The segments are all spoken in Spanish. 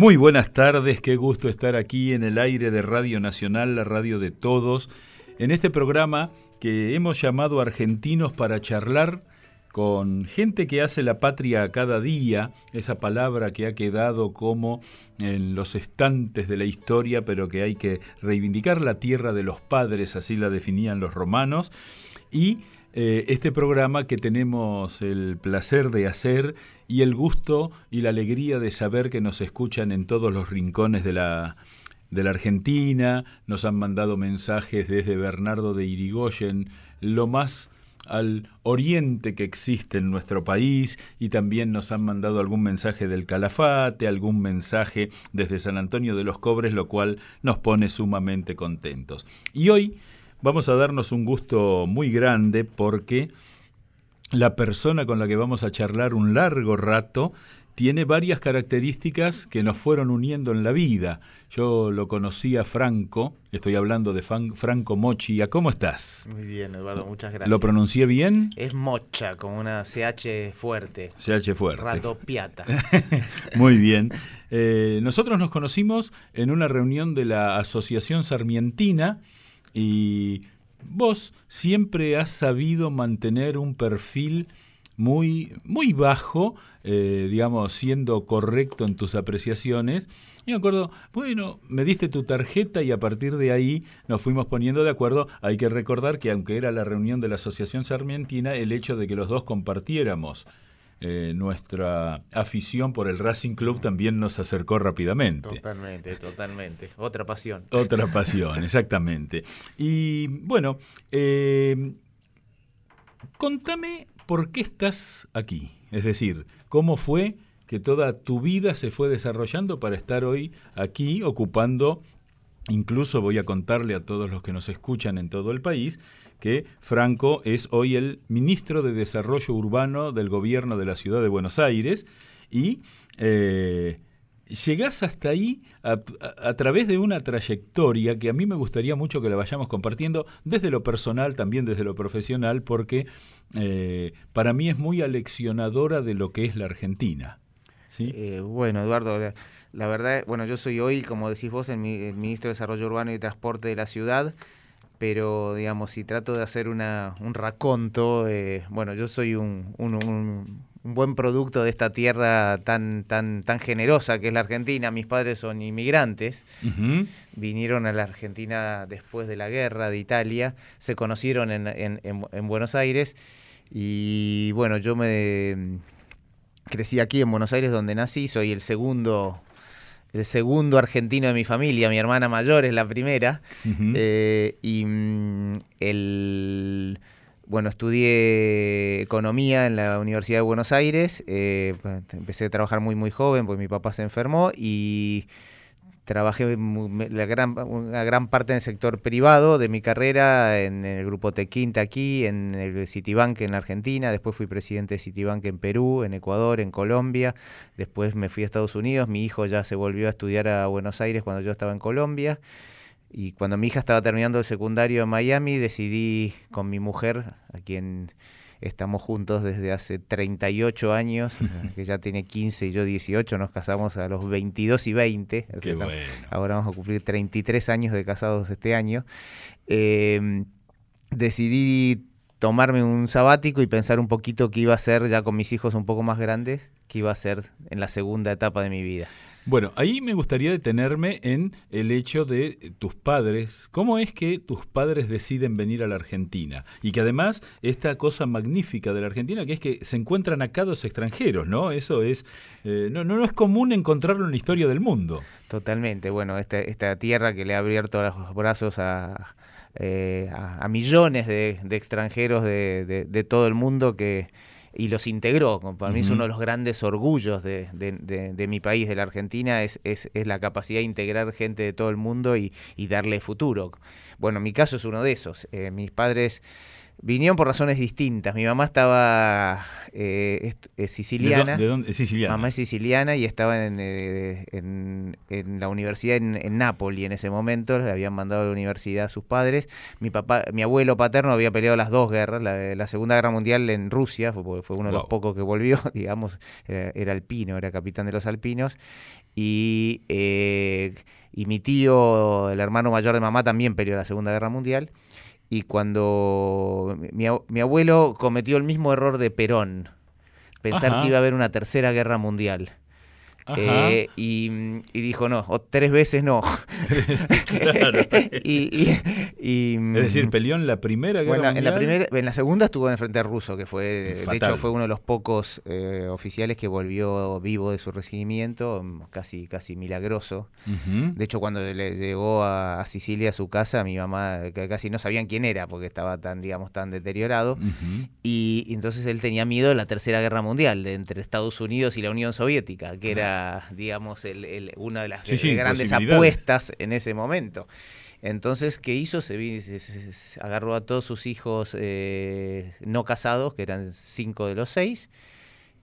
Muy buenas tardes, qué gusto estar aquí en el aire de Radio Nacional, la radio de todos, en este programa que hemos llamado Argentinos para charlar con gente que hace la patria cada día, esa palabra que ha quedado como en los estantes de la historia, pero que hay que reivindicar la tierra de los padres, así la definían los romanos, y eh, este programa que tenemos el placer de hacer y el gusto y la alegría de saber que nos escuchan en todos los rincones de la, de la Argentina, nos han mandado mensajes desde Bernardo de Irigoyen, lo más al oriente que existe en nuestro país y también nos han mandado algún mensaje del Calafate, algún mensaje desde San Antonio de los Cobres, lo cual nos pone sumamente contentos. Y hoy vamos a darnos un gusto muy grande porque la persona con la que vamos a charlar un largo rato tiene varias características que nos fueron uniendo en la vida. Yo lo conocí a Franco, estoy hablando de Franco Mochi. ¿Cómo estás? Muy bien, Eduardo, muchas gracias. ¿Lo pronuncié bien? Es Mocha, con una CH fuerte. CH fuerte. Rato piata. Muy bien. Eh, nosotros nos conocimos en una reunión de la Asociación Sarmientina y vos siempre has sabido mantener un perfil muy, muy bajo, eh, digamos, siendo correcto en tus apreciaciones. Y me acuerdo, bueno, me diste tu tarjeta y a partir de ahí nos fuimos poniendo de acuerdo. Hay que recordar que aunque era la reunión de la Asociación Sarmientina, el hecho de que los dos compartiéramos eh, nuestra afición por el Racing Club también nos acercó rápidamente. Totalmente, totalmente. Otra pasión. Otra pasión, exactamente. Y bueno, eh, contame por qué estás aquí. Es decir, cómo fue que toda tu vida se fue desarrollando para estar hoy aquí ocupando Incluso voy a contarle a todos los que nos escuchan en todo el país que Franco es hoy el ministro de Desarrollo Urbano del gobierno de la ciudad de Buenos Aires y eh, llegás hasta ahí a, través de una trayectoria que a mí me gustaría mucho que la vayamos compartiendo desde lo personal, también desde lo profesional, porque eh, para mí es muy aleccionadora de lo que es la Argentina. ¿sí? Eh, bueno, Eduardo, la, verdad, bueno, yo soy hoy, como decís vos, el ministro de Desarrollo Urbano y Transporte de la ciudad pero digamos, si trato de hacer una, un raconto, eh, bueno, yo soy un, un, buen producto de esta tierra tan, tan, tan generosa que es la Argentina. Mis padres son inmigrantes, vinieron a la Argentina después de la guerra de Italia, se conocieron en, en, en Buenos Aires y bueno, yo me crecí aquí en Buenos Aires donde nací, soy el segundo el segundo argentino de mi familia, mi hermana mayor es la primera. Eh, y mm, el, bueno, estudié economía en la Universidad de Buenos Aires. Eh, pues, empecé a trabajar muy, muy joven, porque mi papá se enfermó y Trabajé una gran parte en el sector privado de mi carrera, en el grupo Tequinta aquí, en el Citibank en Argentina, después fui presidente de Citibank en Perú, en Ecuador, en Colombia, después me fui a Estados Unidos, mi hijo ya se volvió a estudiar a Buenos Aires cuando yo estaba en Colombia. Y cuando mi hija estaba terminando el secundario en Miami, decidí con mi mujer, a quien Estamos juntos desde hace 38 años, que ya tiene 15 y yo 18, nos casamos a los 22 y 20. Ahora vamos a cumplir 33 años de casados este año. Em, decidí tomarme un sabático y pensar un poquito qué iba a ser ya con mis hijos un poco más grandes, qué iba a ser en la segunda etapa de mi vida. Bueno, ahí me gustaría detenerme en el hecho de tus padres. ¿Cómo es que tus padres deciden venir a la Argentina? Y que además esta cosa magnífica de la Argentina, que es que se encuentran acá dos extranjeros, ¿no? Eso es, eh, no, no, es común encontrarlo en la historia del mundo. Totalmente, bueno, esta, tierra que le ha abierto los brazos a, eh, millones de, extranjeros de, de todo el mundo que y los integró. Para mí es uno de los grandes orgullos de, de, mi país, de la Argentina, es, es, es, la capacidad de integrar gente de todo el mundo y, y, darle futuro. Bueno, mi caso es uno de esos. Eh, mis padres Vinieron por razones distintas. Mi mamá estaba eh, es, siciliana. ¿De, dónde? siciliana. Mamá es siciliana y estaba en, eh, en, la universidad en, en, Nápoli en ese momento. Le habían mandado a la universidad a sus padres. Mi papá, mi abuelo paterno había peleado las dos guerras. La, Segunda Guerra Mundial en Rusia, fue, fue uno de los pocos que volvió, digamos. Era, alpino, era capitán de los alpinos. Y, eh, y mi tío, el hermano mayor de mamá, también peleó la Segunda Guerra Mundial y cuando mi, mi, abuelo cometió el mismo error de Perón, pensar que iba a haber una tercera guerra mundial. Eh, y, dijo, no, tres veces no. y, es decir, peleó en la primera guerra bueno, En la, primera, en la segunda estuvo en el frente ruso, que fue, de hecho, fue uno de los pocos eh, oficiales que volvió vivo de su recibimiento, casi, casi milagroso. De hecho, cuando le llegó a, Sicilia a su casa, mi mamá casi no sabían quién era, porque estaba tan, digamos, tan deteriorado. y, entonces él tenía miedo de la tercera guerra mundial, de entre Estados Unidos y la Unión Soviética, que era digamos, el, una de las grandes apuestas en ese momento. Entonces, ¿qué hizo? Se, agarró a todos sus hijos eh, no casados, que eran cinco de los seis,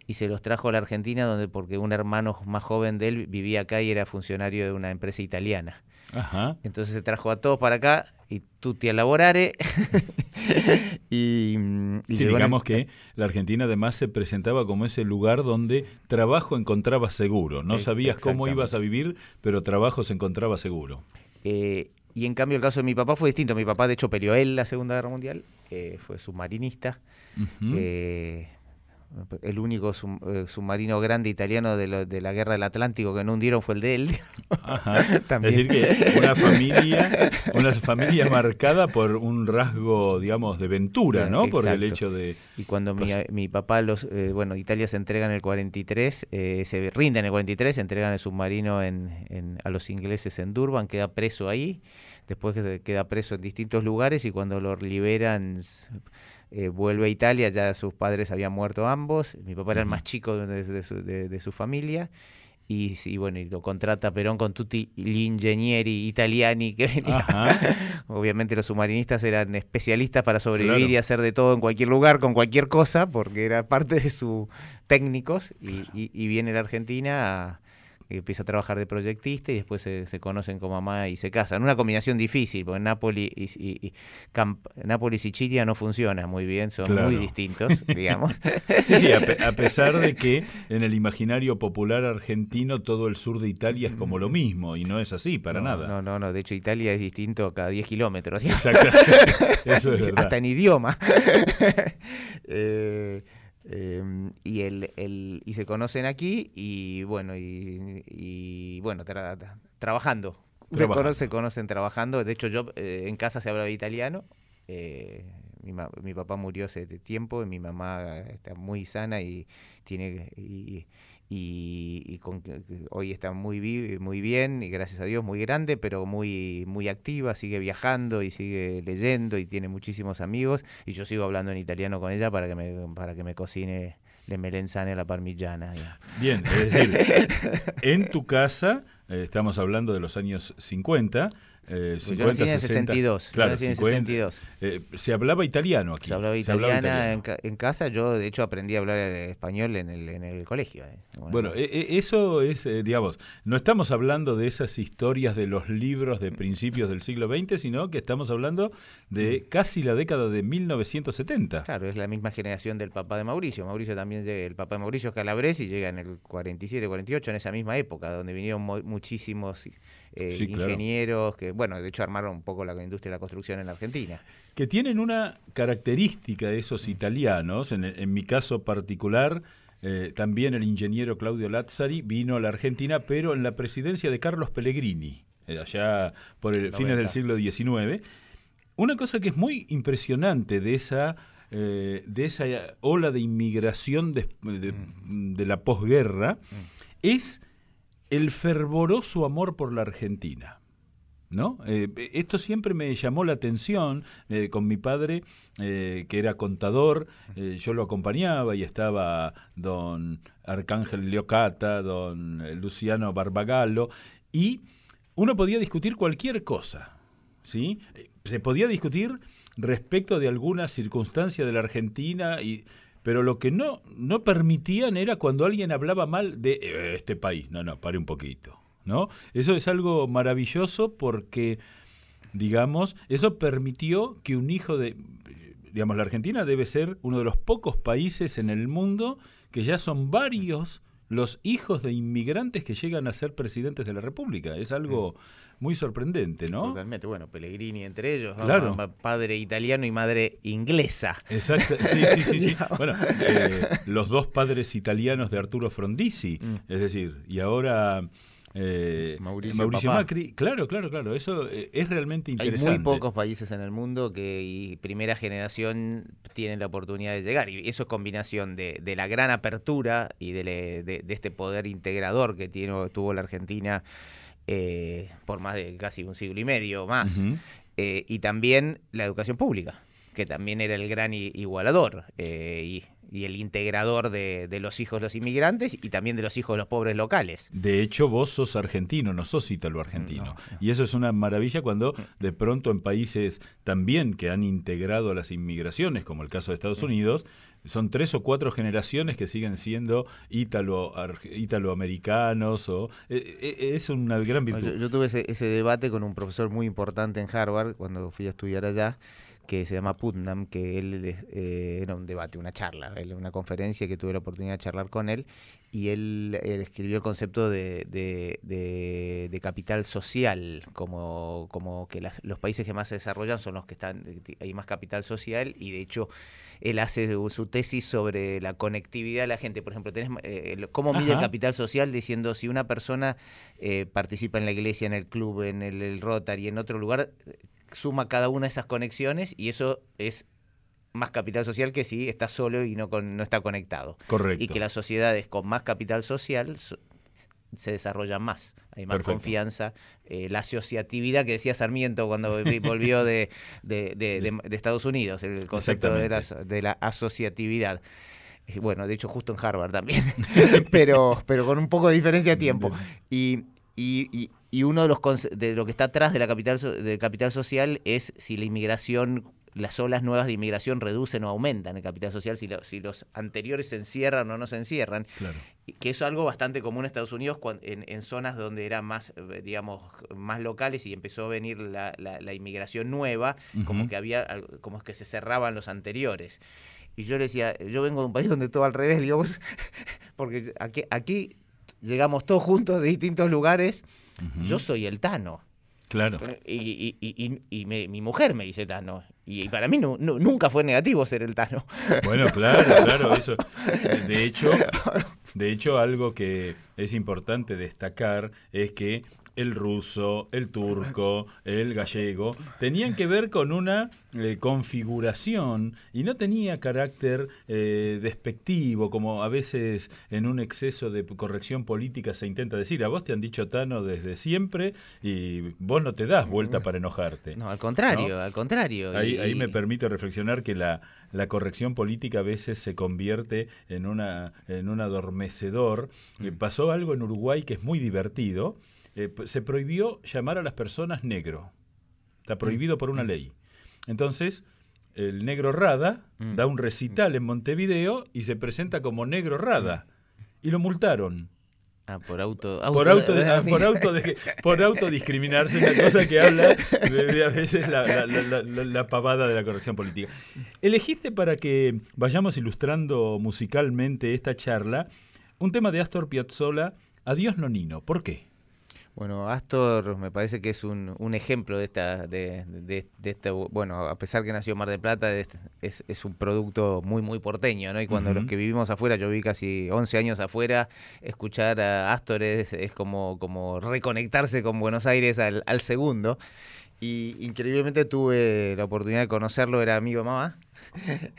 y se los trajo a la Argentina, donde porque un hermano más joven de él vivía acá y era funcionario de una empresa italiana. Entonces se trajo a todos para acá y tutti a lavorare. y, digamos que la Argentina además se presentaba como ese lugar donde trabajo encontraba seguro. No sabías cómo ibas a vivir, pero trabajo se encontraba seguro. Eh, y en cambio el caso de mi papá fue distinto. Mi papá de hecho peleó él la Segunda Guerra Mundial, eh, fue submarinista el único eh, submarino grande italiano de, de, la guerra del Atlántico que no hundieron fue el de él. es decir, que una familia, una familia marcada por un rasgo, digamos, de ventura, ¿no? Por el hecho de... Y cuando mi, mi, papá, los, eh, bueno, Italia se entrega en el 43, eh, se rinde en el 43, se entregan el submarino en, a los ingleses en Durban, queda preso ahí, después queda preso en distintos lugares y cuando lo liberan eh, vuelve a Italia, ya sus padres habían muerto ambos, mi papá era el más chico de, su, familia, y, bueno, y lo contrata Perón con tutti gli ingegneri italiani que Obviamente los submarinistas eran especialistas para sobrevivir y hacer de todo en cualquier lugar, con cualquier cosa, porque era parte de sus técnicos, y, y, viene la Argentina a empieza a trabajar de proyectista y después se, conocen como mamá y se casan. Una combinación difícil, porque Nápoles y, y, y Sicilia no funciona muy bien, son muy distintos, digamos. Sí, sí, a, pesar de que en el imaginario popular argentino todo el sur de Italia es como lo mismo, y no es así, para nada. No, no, no, de hecho Italia es distinto cada 10 kilómetros. Exacto, eso es verdad. Hasta en idioma. eh, Em, y, el, el, y se conocen aquí y bueno, y, bueno, trabajando. Se, conocen trabajando. De hecho, yo eh, en casa se hablaba italiano. Eh, mi, mi, papá murió hace tiempo y mi mamá está muy sana y tiene y, y, con, hoy está muy, muy bien y gracias a Dios muy grande, pero muy, muy activa, sigue viajando y sigue leyendo y tiene muchísimos amigos y yo sigo hablando en italiano con ella para que me, para que me cocine le melenzane a la parmigiana. Bien, es decir, en tu casa, eh, estamos hablando de los años 50, eh, 50, yo nací en 62. Claro, 62. Eh, se hablaba italiano aquí. Se hablaba italiana En, casa. Yo, de hecho, aprendí a hablar español en el, en el colegio. Eh. Bueno, e, eso es, eh, digamos, no estamos hablando de esas historias de los libros de principios del siglo XX, sino que estamos hablando de mm. casi la década de 1970. Claro, es la misma generación del papá de Mauricio. Mauricio también, el papá de Mauricio es calabrés y llega en el 47, 48, en esa misma época, donde vinieron muchísimos ingenieros que bueno, de hecho armaron un poco la industria de la construcción en la Argentina. Que tienen una característica de esos italianos, en, mi caso particular, eh, también el ingeniero Claudio Lazzari vino a la Argentina, pero en la presidencia de Carlos Pellegrini, eh, allá por el fines del siglo XIX. Una cosa que es muy impresionante de esa, eh, de esa ola de inmigración de, mm. la posguerra mm. es el fervoroso amor por la Argentina. ¿No? Eh, esto siempre me llamó la atención eh, con mi padre, eh, que era contador, yo lo acompañaba y estaba don Arcángel Leocata, don Luciano Barbagallo, y uno podía discutir cualquier cosa, ¿sí? Se podía discutir respecto de alguna circunstancia de la Argentina y pero lo que no, no permitían era cuando alguien hablaba mal de eh, este país. No, no, pare un poquito. ¿no? Eso es algo maravilloso porque, digamos, eso permitió que un hijo de, digamos, la Argentina debe ser uno de los pocos países en el mundo que ya son varios los hijos de inmigrantes que llegan a ser presidentes de la República. Es algo mm. muy sorprendente, ¿no? Totalmente. Bueno, Pellegrini entre ellos, claro. padre italiano y madre inglesa. Exacto, sí, sí, sí. sí. bueno, eh, los dos padres italianos de Arturo Frondizi, mm. es decir, y ahora eh, Mauricio, Macri, claro, claro, claro, eso eh, es realmente interesante. Hay muy pocos países en el mundo que y primera generación tienen la oportunidad de llegar y eso es combinación de, la gran apertura y de, este poder integrador que tiene, tuvo la Argentina eh, por más de casi un siglo y medio más y también la educación pública que también era el gran igualador y y el integrador de, los hijos de los inmigrantes y también de los hijos de los pobres locales. De hecho, vos sos argentino, no sos ítalo-argentino. Y eso es una maravilla cuando de pronto en países también que han integrado las inmigraciones, como el caso de Estados Unidos, son tres o cuatro generaciones que siguen siendo ítalo, italoamericanos. O, eh, eh, es una gran virtud. Yo, tuve ese, ese debate con un profesor muy importante en Harvard cuando fui a estudiar allá que se llama Putnam, que él eh, era un debate, una charla, una conferencia que tuve la oportunidad de charlar con él, y él, escribió el concepto de, de, capital social, como, como que los países que más se desarrollan son los que están, hay más capital social, y de hecho él hace su tesis sobre la conectividad de la gente. Por ejemplo, tenés, eh, cómo mide el capital social diciendo si una persona eh, participa en la iglesia, en el club, en el, el Rotary, en otro lugar, suma cada una de esas conexiones y eso es más capital social que si está solo y no, no está conectado. Correcto. Y que las sociedades con más capital social se desarrollan más, hay más confianza, eh, la asociatividad que decía Sarmiento cuando volvió de, de, Estados Unidos, el concepto de la, de la asociatividad. Bueno, de hecho justo en Harvard también, pero, pero con un poco de diferencia de tiempo. Y, y, y uno de los de lo que está atrás de la capital de capital social es si la inmigración las olas nuevas de inmigración reducen o aumentan el capital social, si, si los anteriores se encierran o no se encierran. Que eso es algo bastante común en Estados Unidos en, zonas donde eran más, eh, digamos, más locales y empezó a venir la, la, inmigración nueva, como que había, como que se cerraban los anteriores. Y yo le decía, yo vengo de un país donde todo al revés, digamos, porque aquí, aquí llegamos todos juntos de distintos lugares yo soy el Tano. Claro. Y, y, y, mi mujer me dice Tano. Y, para mí nunca fue negativo ser el Tano. Bueno, claro, claro, eso. De hecho, de hecho, algo que es importante destacar es que el ruso, el turco, el gallego, tenían que ver con una eh, configuración y no tenía carácter eh, despectivo, como a veces en un exceso de corrección política se intenta decir. A vos te han dicho Tano desde siempre y vos no te das vuelta para enojarte. No, al contrario, al contrario. Ahí, ahí me permite reflexionar que la, la corrección política a veces se convierte en, una, en un adormecedor. Mm. Pasó algo en Uruguay que es muy divertido eh, se prohibió llamar a las personas negro. Está mm. prohibido por una mm. ley. Entonces, el negro Rada mm. da un recital en Montevideo y se presenta como negro Rada. Y lo multaron. Ah, por auto, por auto, ah, por auto, por autodiscriminarse, una cosa que habla de, a veces la, la, pavada de la corrección política. Elegiste para que vayamos ilustrando musicalmente esta charla un tema de Astor Piazzolla, Adiós Nonino. ¿Por qué? Bueno, Astor me parece que es un, un ejemplo de esta, de, de, este, bueno, a pesar que nació en Mar del Plata, es, es, un producto muy, muy porteño, ¿no? Y cuando los que vivimos afuera, yo vi casi 11 años afuera, escuchar a Astor es, es como, como reconectarse con Buenos Aires al, al segundo. Y increíblemente tuve la oportunidad de conocerlo, era amigo de mamá.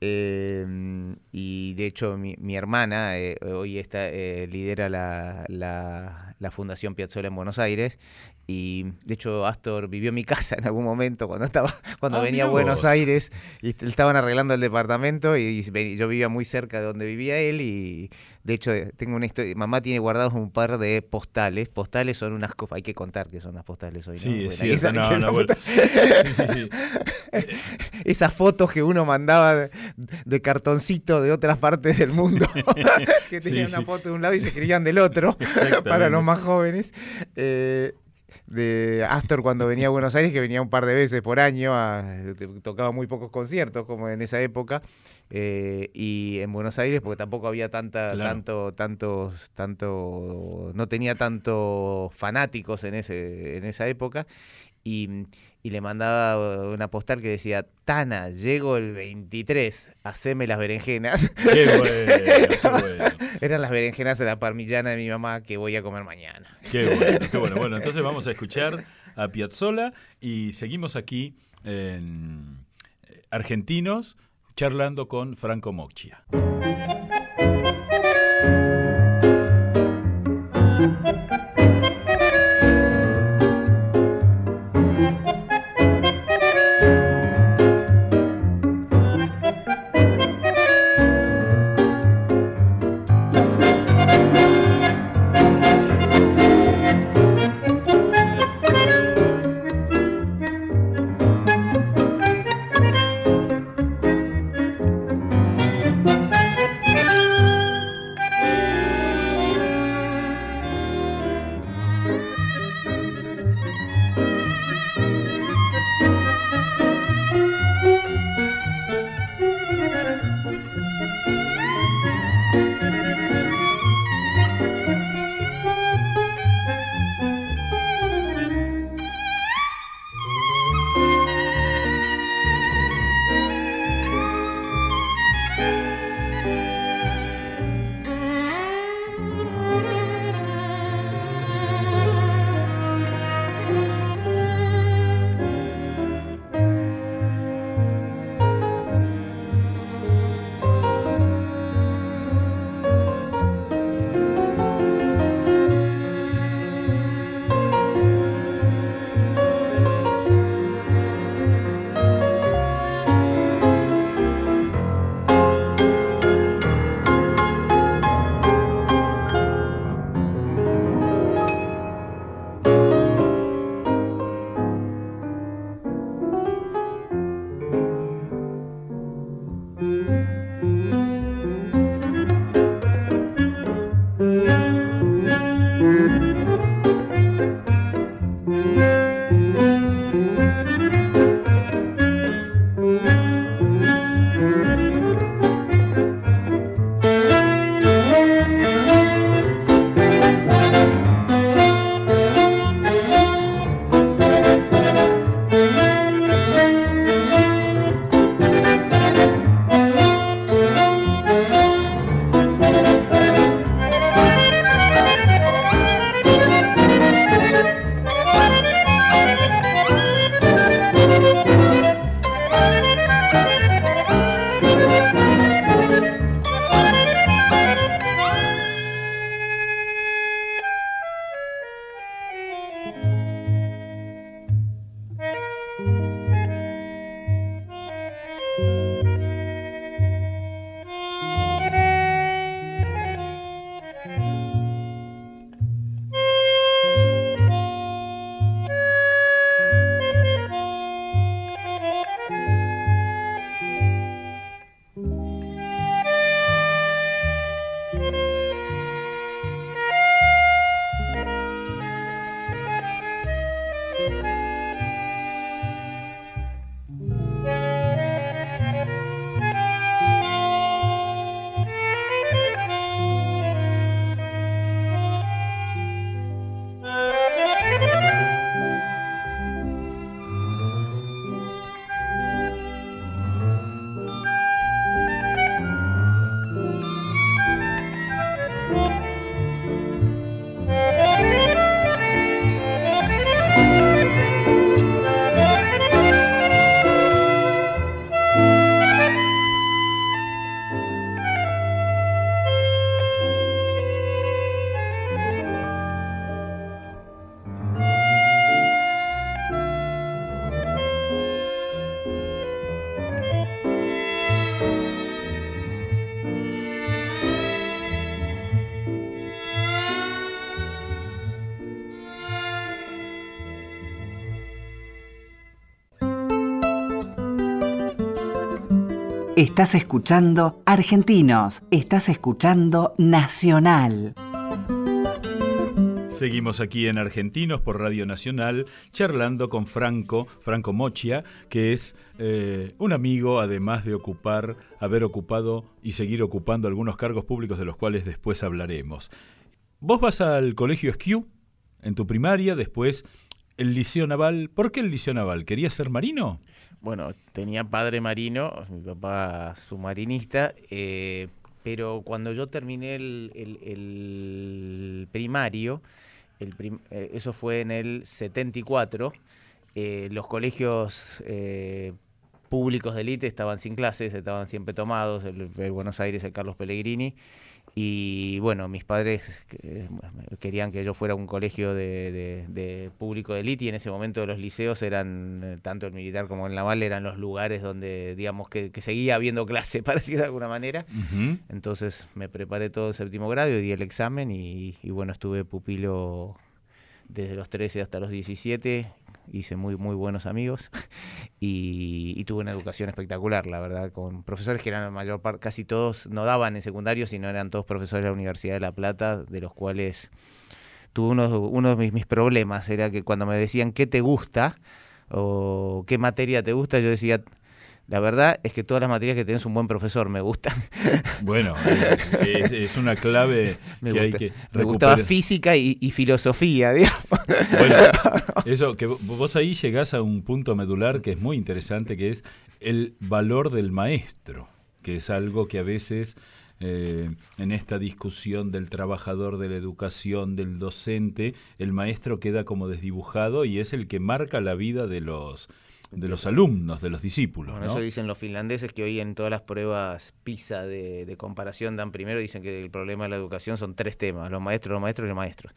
Em, y de hecho mi, mi hermana eh, hoy está, eh, lidera la, la, la Fundación Piazzolla en Buenos Aires y de hecho Astor vivió en mi casa en algún momento cuando estaba cuando Ah, venía a Buenos. Aires y est- estaban arreglando el departamento y yo vivía muy cerca de donde vivía él y de hecho eh, tengo una historia mamá tiene guardados un par de postales postales son unas cosas hay que contar que son las postales hoy ¿no? Sí, ahí cierto. esa- No, esa no, foto- bueno. Sí, sí, sí. esas fotos que uno mandaba de, de cartoncito de otras partes del mundo, que Sí, tenían sí. una foto de un lado y se escribían del otro, para los más jóvenes. Eh, de Astor cuando venía a Buenos Aires, que venía un par de veces por año, a- tocaba muy pocos conciertos como en esa época, eh, y en Buenos Aires porque tampoco había tanta, Claro. tanto, tantos, tanto, no tenía tantos fanáticos en ese, en esa época, y, y le mandaba una postal que decía, Tana, llego el 23, haceme las berenjenas. Qué bueno, qué bueno. Eran las berenjenas de la parmillana de mi mamá que voy a comer mañana. Qué bueno, qué bueno. Bueno, entonces vamos a escuchar a Piazzolla y seguimos aquí en eh, Argentinos charlando con Franco Moccia. Estás escuchando Argentinos, estás escuchando Nacional. Seguimos aquí en Argentinos por Radio Nacional charlando con Franco, Franco Mochia, que es eh, un amigo, además de ocupar, haber ocupado y seguir ocupando algunos cargos públicos de los cuales después hablaremos. Vos vas al colegio Esquiu en tu primaria, después el Liceo Naval. ¿Por qué el Liceo Naval? ¿Querías ser marino? Bueno, tenía padre marino, mi papá submarinista, eh, pero cuando yo terminé el, primario, el eh, eso fue en el 74, eh, los colegios públicos de élite estaban sin clases, estaban siempre tomados, el Buenos Aires, el Carlos Pellegrini, y bueno, mis padres eh, querían que yo fuera a un colegio de, público de élite y en ese momento los liceos eran, eh, tanto el militar como el naval, eran los lugares donde, digamos, que, seguía habiendo clase, para decir de alguna manera. Entonces me preparé todo el séptimo grado, y di el examen y, y bueno, estuve pupilo desde los 13 hasta los 17 hice muy, muy buenos amigos y, tuve una educación espectacular, la verdad, con profesores que eran la mayor parte, casi todos no daban en secundario, sino eran todos profesores de la Universidad de La Plata, de los cuales tuve uno, uno de mis, mis problemas, era que cuando me decían qué te gusta o qué materia te gusta, yo decía la verdad es que todas las materias que tenés un buen profesor me gustan. Bueno, eh, es, una clave que hay que Me gustaba física y, filosofía, digamos. Bueno, eso, que vos ahí llegás a un punto medular que es muy interesante, que es el valor del maestro, que es algo que a veces... Eh, en esta discusión del trabajador de la educación, del docente, el maestro queda como desdibujado y es el que marca la vida de los, de los alumnos, de los discípulos. Bueno, eso dicen los finlandeses que hoy en todas las pruebas PISA de, comparación dan primero, dicen que el problema de la educación son tres temas, los maestros, los maestros y los maestros.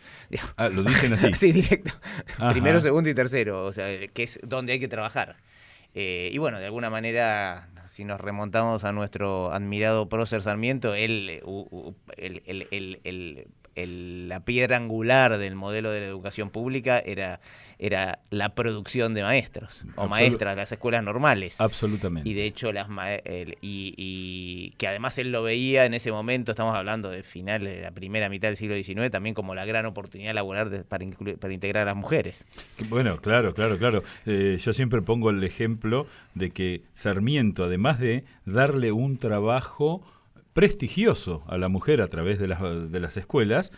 Ah, lo dicen así. sí, directo. Primero, segundo y tercero, o sea, que es donde hay que trabajar. Eh, y bueno, de alguna manera, si nos remontamos a nuestro admirado prócer Sarmiento, él, el, el, el, la piedra angular del modelo de la educación pública era, era la producción de maestros o maestras de las escuelas normales. Absolutamente. Y de hecho, las y, que además él lo veía en ese momento, estamos hablando de finales de la primera mitad del siglo XIX, también como la gran oportunidad laboral para, para integrar a las mujeres. Bueno, claro, claro, claro. Eh, yo siempre pongo el ejemplo de que Sarmiento, además de darle un trabajo prestigioso a la mujer a través de las, de las escuelas,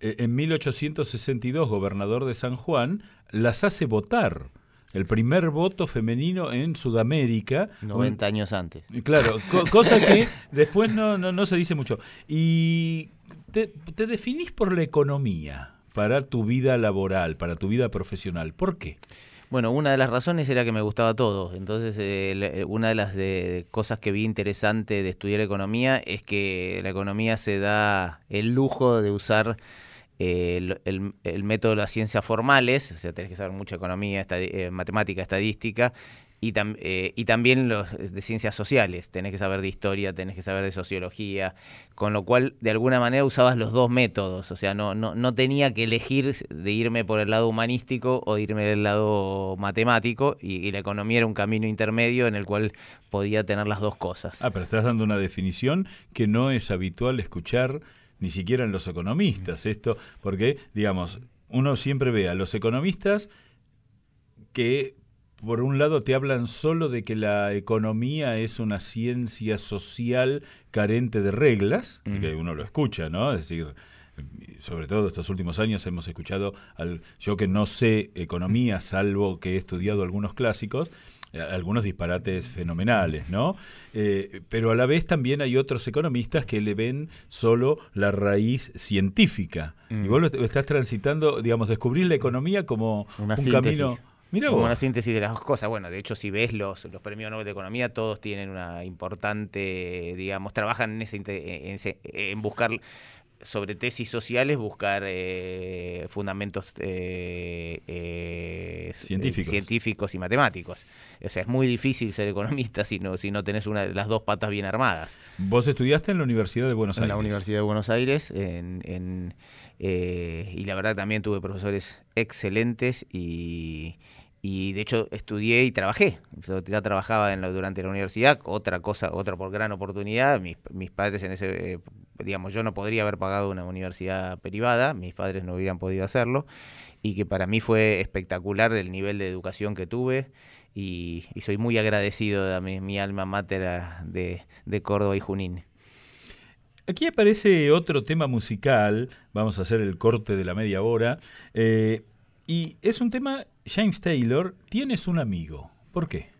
eh, en 1862, gobernador de San Juan, las hace votar. El primer voto femenino en Sudamérica. 90 años antes. Claro, cosa que después no, no, no, se dice mucho. Y te, te definís por la economía para tu vida laboral, para tu vida profesional. ¿Por qué? Bueno, una de las razones era que me gustaba todo. Entonces, eh, eh, una de las de, cosas que vi interesante de estudiar economía es que la economía se da el lujo de usar eh, el, método de las ciencias formales, o sea, tenés que saber mucha economía, matemática, estadística, y, eh, y también los de ciencias sociales, tenés que saber de historia, tenés que saber de sociología, con lo cual de alguna manera usabas los dos métodos, o sea, no, no, no tenía que elegir de irme por el lado humanístico o de irme del lado matemático, y, la economía era un camino intermedio en el cual podía tener las dos cosas. Ah, pero estás dando una definición que no es habitual escuchar ni siquiera en los economistas, esto, porque, digamos, uno siempre ve a los economistas que por un lado te hablan solo de que la economía es una ciencia social carente de reglas, que uno lo escucha, ¿no? Es decir, sobre todo estos últimos años hemos escuchado, al, yo que no sé economía, salvo que he estudiado algunos clásicos, eh, algunos disparates fenomenales, ¿no? Eh, pero a la vez también hay otros economistas que le ven solo la raíz científica. Y vos lo estás transitando, digamos, descubrir la economía como un camino como una síntesis de las dos cosas. Bueno, de hecho, si ves los, los premios Nobel de Economía, todos tienen una importante, digamos, trabajan en, ese, en, buscar sobre tesis sociales, buscar eh, fundamentos eh, eh, científicos. científicos. y matemáticos. O sea, es muy difícil ser economista si no, si no tenés una las dos patas bien armadas. ¿Vos estudiaste en la Universidad de Buenos Aires? En la Universidad de Buenos Aires, en, y la verdad también tuve profesores excelentes y y de hecho estudié y trabajé. Ya trabajaba en durante la universidad, otra cosa, otra por gran oportunidad. Mis, mis padres en ese, eh, digamos, yo no podría haber pagado una universidad privada, mis padres no hubieran podido hacerlo, y que para mí fue espectacular el nivel de educación que tuve. Y, soy muy agradecido de mi, alma mater de, de Córdoba y Junín. Aquí aparece otro tema musical, vamos a hacer el corte de la media hora, eh, y es un tema, James Taylor, tienes un amigo. ¿Por qué?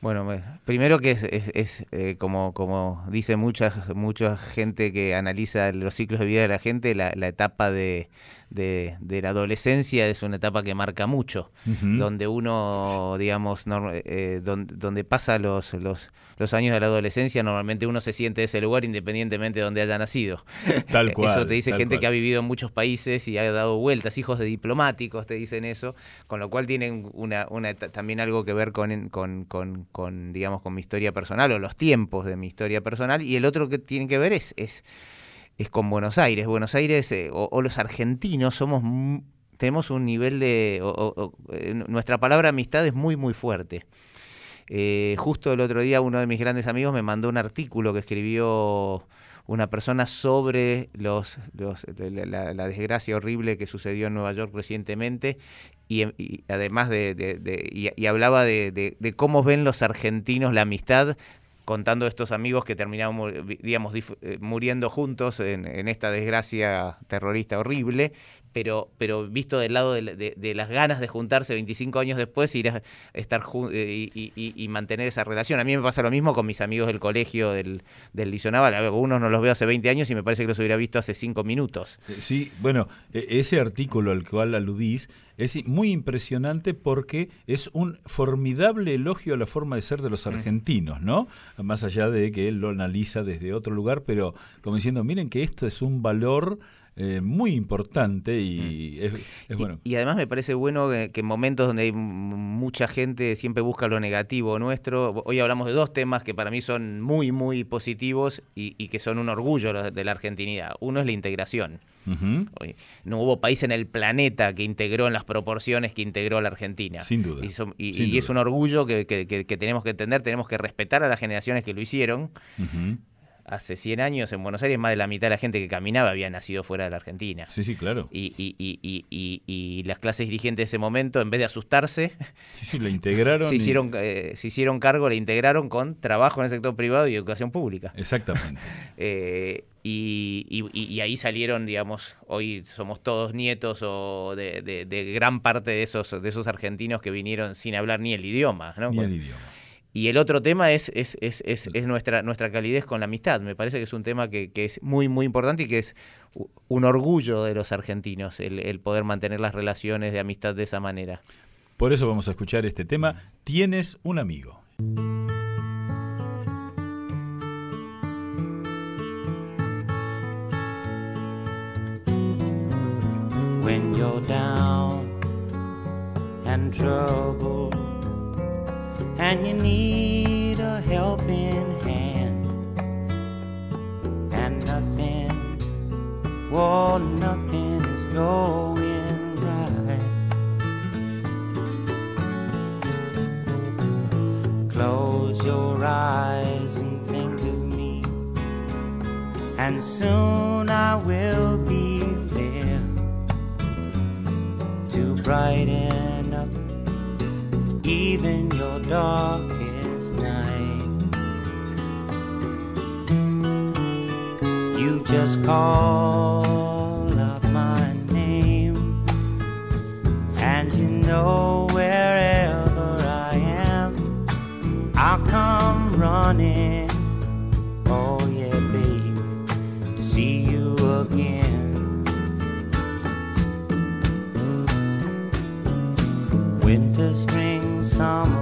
Bueno, primero que es, es, eh, como, como dice mucha, mucha gente que analiza los ciclos de vida de la gente, la etapa de, de, la adolescencia es una etapa que marca mucho, donde uno, digamos, eh, donde, pasa los, los, los, años de la adolescencia, normalmente uno se siente ese lugar independientemente de donde haya nacido. Tal cual. Eso te dice gente que ha vivido en muchos países y ha dado vueltas, hijos de diplomáticos te dicen eso, con lo cual tienen una, una también algo que ver con, con, con, con, digamos, con mi historia personal o los tiempos de mi historia personal, y el otro que tiene que ver es, es es con Buenos Aires. Buenos Aires eh, o, los argentinos somos tenemos un nivel de eh, nuestra palabra amistad es muy muy fuerte. Eh, justo el otro día uno de mis grandes amigos me mandó un artículo que escribió una persona sobre los, la, desgracia horrible que sucedió en Nueva York recientemente y, además de, y, hablaba de, cómo ven los argentinos la amistad contando estos amigos que terminaron, digamos, eh, muriendo juntos en, en, esta desgracia terrorista horrible, pero, pero visto del lado de, las ganas de juntarse 25 años después, ir a estar eh, y, mantener esa relación. A mí me pasa lo mismo con mis amigos del colegio del, del Liceo Naval. Algunos no los veo hace 20 años y me parece que los hubiera visto hace 5 minutos. Eh, sí, bueno, e, ese artículo al cual aludís es muy impresionante porque es un formidable elogio a la forma de ser de los mm. argentinos, ¿no? Más allá de que él lo analiza desde otro lugar, pero como diciendo, miren que esto es un valor eh, muy importante y mm. es, bueno. Y, además me parece bueno que, en momentos donde hay mucha gente siempre busca lo negativo nuestro, hoy hablamos de dos temas que para mí son muy, muy positivos y, que son un orgullo de la argentinidad. Uno es la integración. no hubo país en el planeta que integró en las proporciones que integró la Argentina. Sin duda. Y, es un orgullo que, tenemos que entender, tenemos que respetar a las generaciones que lo hicieron hace 100 años en Buenos Aires más de la mitad de la gente que caminaba había nacido fuera de la Argentina. Sí, sí, claro. Y, y, y, y las clases dirigentes de ese momento, en vez de asustarse, sí, sí, integraron. se, hicieron, eh, se hicieron cargo, le integraron con trabajo en el sector privado y educación pública. Exactamente. eh, y, ahí salieron, digamos, hoy somos todos nietos o de, de, gran parte de esos, de esos argentinos que vinieron sin hablar ni el idioma. ¿no? Ni el idioma. Y el otro tema es, es, es, es, es nuestra, nuestra calidez con la amistad. Me parece que es un tema que, que es muy, muy importante y que es un orgullo de los argentinos el, el, poder mantener las relaciones de amistad de esa manera. Por eso vamos a escuchar este tema, Tienes un amigo. When you're down and trouble and you need a helping hand. And nothing, well, nothing is going right. Close your eyes and think of me, and soon I will be there to brighten darkest night. You just call up my name, and you know wherever I am, I'll come running. Oh, yeah, babe, to see you again. Winter, spring summer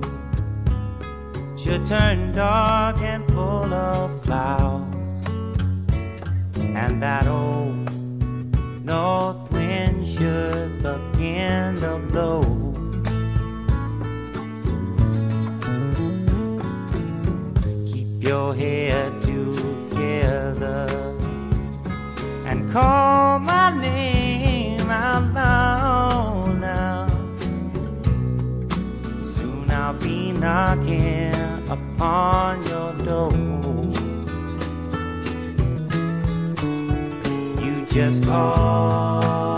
should turn dark and full of clouds, and that old north wind should begin to blow. Keep your head together and call my name out loud now. Soon I'll be knocking upon your door. You just call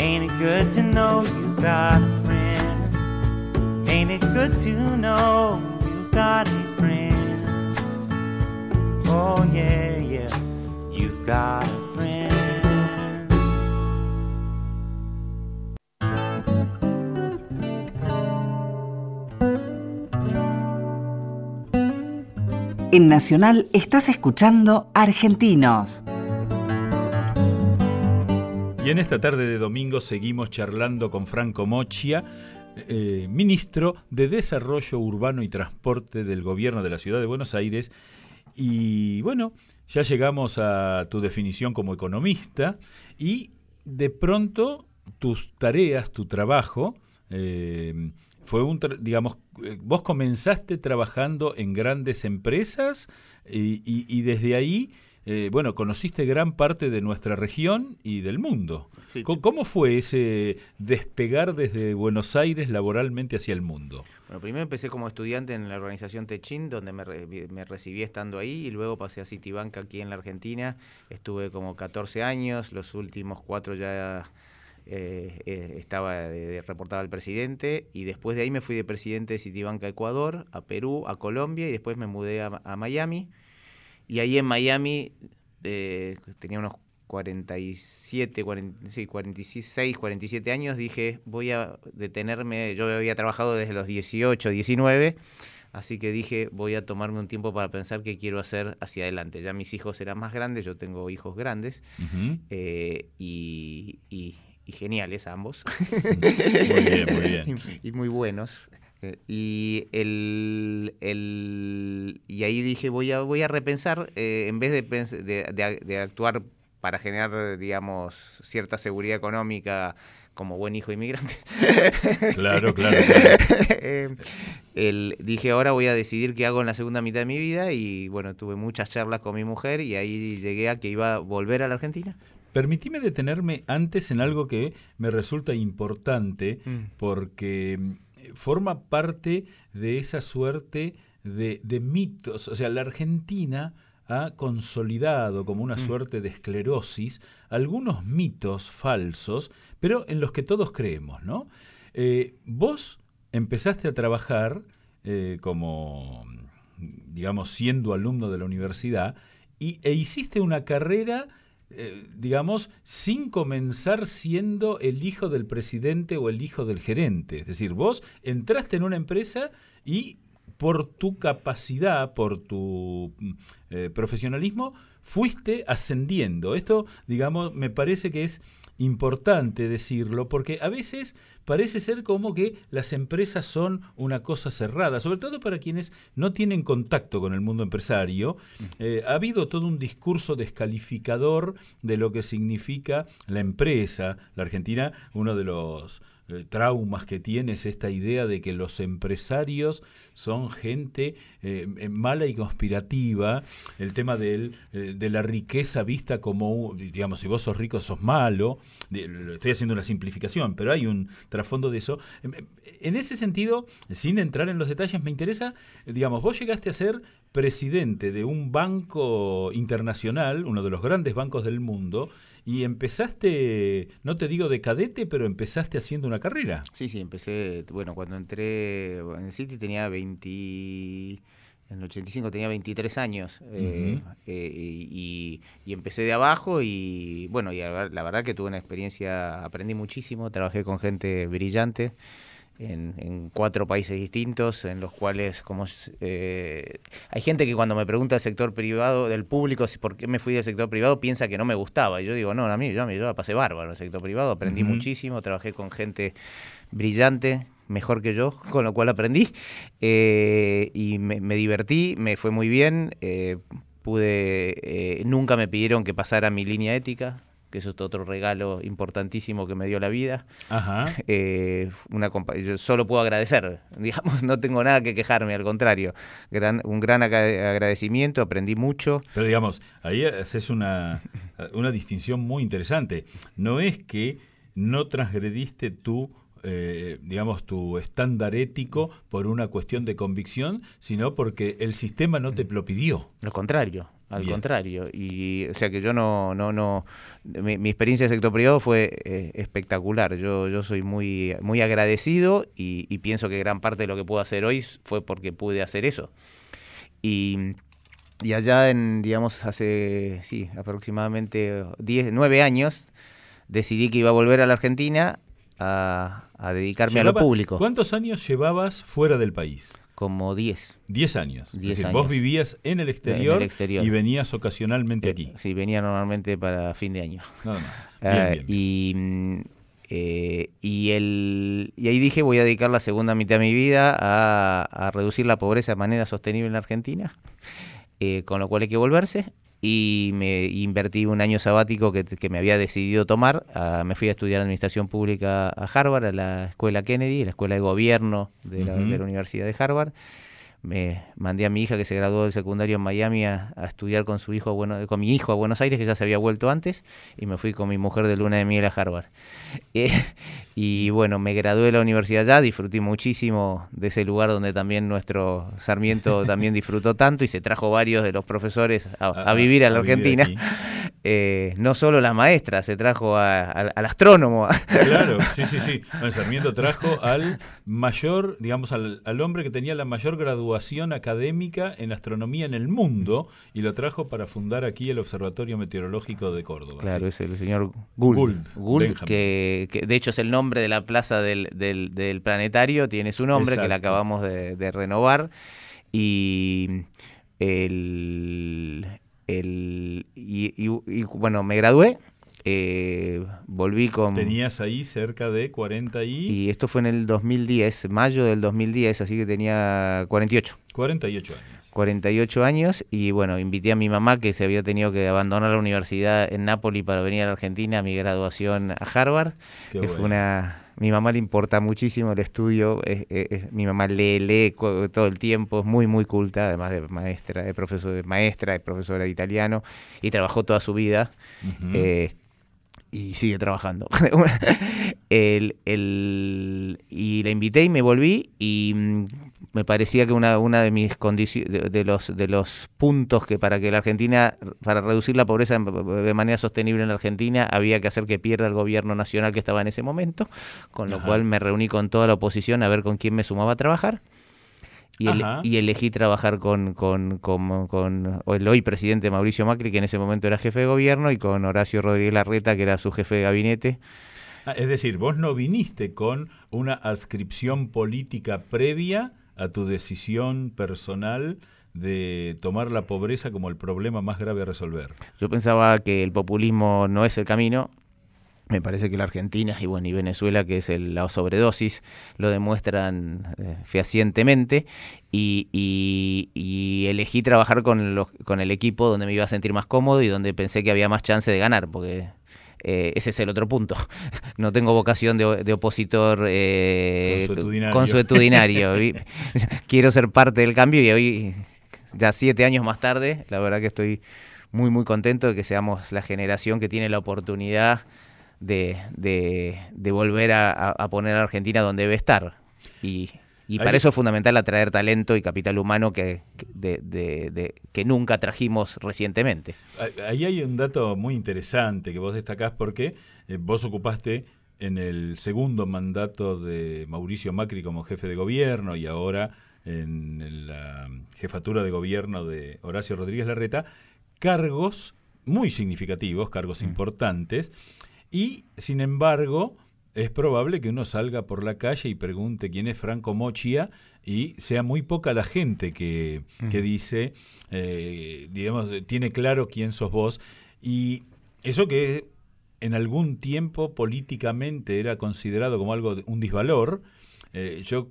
Ain't it good to know you've got a friend? Ain't it good to know you've got a friend? Oh, yeah, yeah, you've got a friend. En Nacional estás escuchando Argentinos. Y en esta tarde de domingo seguimos charlando con Franco Mochia, eh, ministro de Desarrollo Urbano y Transporte del Gobierno de la Ciudad de Buenos Aires. Y bueno, ya llegamos a tu definición como economista y de pronto tus tareas, tu trabajo, eh, fue un, digamos, eh, vos comenzaste trabajando en grandes empresas y- y desde ahí, eh, bueno, conociste gran parte de nuestra región y del mundo. Sí. ¿Cómo fue ese despegar desde Buenos Aires laboralmente hacia el mundo? Bueno, primero empecé como estudiante en la organización Techin, donde me, re- me recibí estando ahí, y luego pasé a Citibank aquí en la Argentina. Estuve como 14 años, los últimos cuatro ya eh, eh, estaba de- reportaba al presidente, y después de ahí me fui de presidente de Citibank a Ecuador, a Perú, a Colombia, y después me mudé a, a Miami. Y ahí en Miami eh, tenía unos 47, 40, sí, 46, 47 años, dije, voy a detenerme, yo había trabajado desde los 18, 19, así que dije, voy a tomarme un tiempo para pensar qué quiero hacer hacia adelante. Ya mis hijos eran más grandes, yo tengo hijos grandes, eh, y, y- y geniales ambos. Muy bien, muy bien. y muy buenos. Eh, y el, el- y ahí dije voy a voy a repensar eh, en vez de, de, de- de actuar para generar digamos cierta seguridad económica como buen hijo inmigrante Claro, claro, claro. Eh, el- dije ahora voy a decidir qué hago en la segunda mitad de mi vida y bueno tuve muchas charlas con mi mujer y ahí llegué a que iba a volver a la Argentina Permitime detenerme antes en algo que me resulta importante Mm. porque forma parte de esa suerte de, de mitos. O sea, la Argentina ha consolidado como una Mm. suerte de esclerosis algunos mitos falsos, pero en los que todos creemos, ¿no? Eh, vos empezaste a trabajar eh, como, digamos, siendo alumno de la universidad y, e hiciste una carrera, eh, digamos, sin comenzar siendo el hijo del presidente o el hijo del gerente. Es decir, vos entraste en una empresa y por tu capacidad, por tu eh, profesionalismo, fuiste ascendiendo. Esto, digamos, me parece que es importante decirlo, porque a veces parece ser como que las empresas son una cosa cerrada, sobre todo para quienes no tienen contacto con el mundo empresario. Eh, ha habido todo un discurso descalificador de lo que significa la empresa. La Argentina, uno de los eh, traumas que tiene es esta idea de que los empresarios son gente eh, eh, mala y conspirativa, el tema de, de la riqueza vista como, digamos, si vos sos rico sos malo, estoy haciendo una simplificación, pero hay un trasfondo de eso. Em, em, en ese sentido, sin entrar en los detalles, me interesa, digamos, vos llegaste a ser presidente de un banco internacional, uno de los grandes bancos del mundo, y empezaste, no te digo de cadete, pero empezaste haciendo una carrera. Sí, sí, empecé, bueno, cuando entré en City tenía 20, en el 85 tenía 23 años eh, eh, y, empecé de abajo y bueno, y la verdad que tuve una experiencia, aprendí muchísimo, trabajé con gente brillante en, cuatro países distintos, en los cuales como eh, hay gente que cuando me pregunta del sector privado, del público, si por qué me fui del sector privado, piensa que no me gustaba. Y yo digo, no, a mí yo, me yo pasé bárbaro en el sector privado, aprendí muchísimo, trabajé con gente brillante, mejor que yo, con lo cual aprendí eh, y me, divertí, me fue muy bien. Eh, pude, nunca me pidieron que pasara mi línea ética, que eso es otro regalo importantísimo que me dio la vida. Ajá. Eh, una yo solo puedo agradecer, digamos, no tengo nada que quejarme, al contrario. Gran, un gran agradecimiento, aprendí mucho. Pero digamos, ahí haces una, una distinción muy interesante. No es que no transgrediste tú eh, digamos, tu estándar ético por una cuestión de convicción, sino porque el sistema no te lo pidió. Lo contrario, al contrario. Y, o sea que yo no, no, no, mi, experiencia de sector privado fue eh, espectacular. Yo, yo soy muy, muy agradecido y, pienso que gran parte de lo que puedo hacer hoy fue porque pude hacer eso. Y, y allá en, digamos, hace, sí, aproximadamente 10, 9 años, decidí que iba a volver a la Argentina a, dedicarme a lo público. ¿Cuántos años llevabas fuera del país? Como 10. 10 años. vos vivías en el, exterior y venías ocasionalmente aquí. Sí, venía normalmente para fin de año. Nada más. Ah, y, mm, eh, y, el, y ahí dije, voy a dedicar la segunda mitad de mi vida a, reducir la pobreza de manera sostenible en Argentina, eh, con lo cual hay que volverse y me invertí un año sabático que, me había decidido tomar. Ah, me fui a estudiar Administración Pública a Harvard, a la Escuela Kennedy, la Escuela de Gobierno de la, de la Universidad de Harvard me mandé a mi hija que se graduó del secundario en Miami a, estudiar con su hijo bueno, con mi hijo a Buenos Aires que ya se había vuelto antes y me fui con mi mujer de luna de miel a Harvard. Eh, y bueno me gradué de la universidad ya disfruté muchísimo de ese lugar donde también nuestro Sarmiento también disfrutó tanto y se trajo varios de los profesores a, vivir a la Argentina. eh, no solo la maestra se trajo al astrónomo. Claro sí sí sí. El Sarmiento trajo al mayor digamos al, al hombre que tenía la mayor graduación académica en astronomía en el mundo y lo trajo para fundar aquí el Observatorio Meteorológico de Córdoba. Claro, es el señor Gould. Gould, que, de hecho es el nombre de la plaza del, del, planetario, tiene su nombre, que la acabamos de, renovar. Y el, el y, bueno, me gradué eh, volví con... Tenías ahí cerca de 40 y... Y esto fue en el 2010, mayo del 2010, así que tenía 48. 48 años. 48 años y bueno, invité a mi mamá que se había tenido que abandonar la universidad en Nápoles para venir a la Argentina a mi graduación a Harvard, que fue una... Mi mamá le importa muchísimo el estudio, mi mamá lee, lee todo el tiempo, es muy, muy culta, además de maestra, de profesor de maestra, de profesora de italiano, y trabajó toda su vida y sigue trabajando. el, el, y la invité y me volví y mm, me parecía que una, una de mis condiciones, de, los, de los puntos que para que la Argentina, para reducir la pobreza de manera sostenible en la Argentina, había que hacer que pierda el gobierno nacional que estaba en ese momento, con lo cual me reuní con toda la oposición a ver con quién me sumaba a trabajar. Y, elegí trabajar con, con, con, el hoy presidente Mauricio Macri, que en ese momento era jefe de gobierno, y con Horacio Rodríguez Larreta, que era su jefe de gabinete. Ah, es decir, vos no viniste con una adscripción política previa a tu decisión personal de tomar la pobreza como el problema más grave a resolver. Yo pensaba que el populismo no es el camino. Me parece que la Argentina y bueno y Venezuela, que es el, la sobredosis, lo demuestran eh, fehacientemente y, y, elegí trabajar con, los, con el equipo donde me iba a sentir más cómodo y donde pensé que había más chance de ganar, porque eh, ese es el otro punto. No tengo vocación de, opositor eh, consuetudinario. Quiero ser parte del cambio y hoy, ya siete años más tarde, la verdad que estoy muy, muy contento de que seamos la generación que tiene la oportunidad de, de, volver a, poner a Argentina donde debe estar. Y, y para eso es fundamental atraer talento y capital humano que, de, que nunca trajimos recientemente. Ahí hay un dato muy interesante que vos destacás porque eh, vos ocupaste en el segundo mandato de Mauricio Macri como jefe de gobierno y ahora en la jefatura de gobierno de Horacio Rodríguez Larreta, cargos muy significativos, cargos mm. importantes, y sin embargo es probable que uno salga por la calle y pregunte quién es Franco Mochia y sea muy poca la gente que, dice, eh, digamos, tiene claro quién sos vos. Y eso que en algún tiempo políticamente era considerado como algo, un disvalor, eh, yo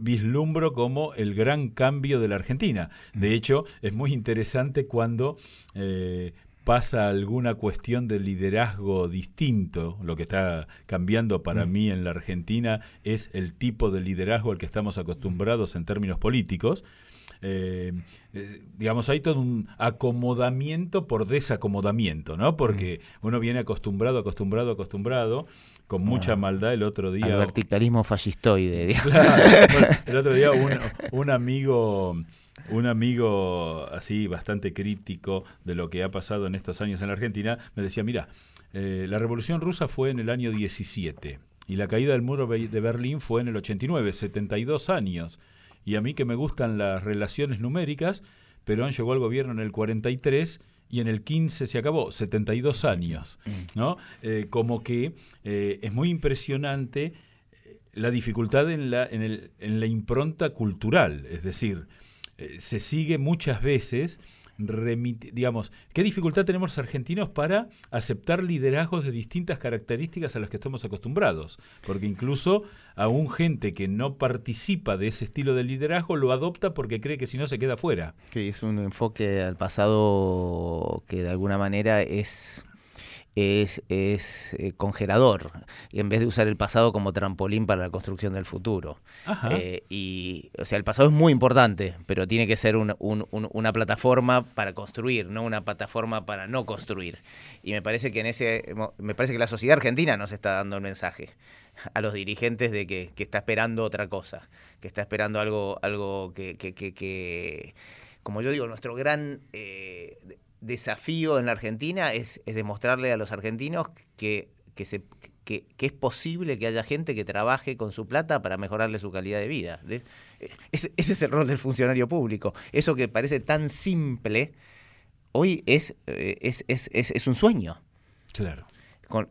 vislumbro como el gran cambio de la Argentina. De hecho, es muy interesante cuando eh, pasa alguna cuestión de liderazgo distinto. Lo que está cambiando para mm. mí en la Argentina es el tipo de liderazgo al que estamos acostumbrados en términos políticos. Eh, digamos, hay todo un acomodamiento por desacomodamiento, ¿no? Porque mm. uno viene acostumbrado, acostumbrado, acostumbrado, con mucha maldad el otro día. El verticalismo fascistoide. el otro día un, un amigo un amigo así bastante crítico de lo que ha pasado en estos años en la Argentina me decía, mira, eh, la revolución rusa fue en el año 17 y la caída del muro de Berlín fue en el 89, 72 años. Y a mí que me gustan las relaciones numéricas, Perón llegó al gobierno en el 43 y en el 15 se acabó, 72 años. ¿no? Eh, como que eh, es muy impresionante la dificultad en la, en, el, en la impronta cultural, es decir, eh, se sigue muchas veces, digamos, ¿qué dificultad tenemos los argentinos para aceptar liderazgos de distintas características a las que estamos acostumbrados? Porque incluso aún gente que no participa de ese estilo de liderazgo lo adopta porque cree que si no se queda fuera. Sí, es un enfoque al pasado que de alguna manera es es, es eh, congelador, en vez de usar el pasado como trampolín para la construcción del futuro. Eh, y, o sea, el pasado es muy importante, pero tiene que ser una plataforma para construir, no una plataforma para no construir. Y me parece que en ese, me parece que la sociedad argentina nos está dando el mensaje a los dirigentes de que, está esperando otra cosa, que está esperando algo, algo que, que, que, como yo digo, nuestro gran eh, desafío en la Argentina es, demostrarle a los argentinos que, que, se, que, es posible que haya gente que trabaje con su plata para mejorarle su calidad de vida. ese, es el rol del funcionario público. Eso que parece tan simple, hoy es, eh, es, es, es un sueño. Claro.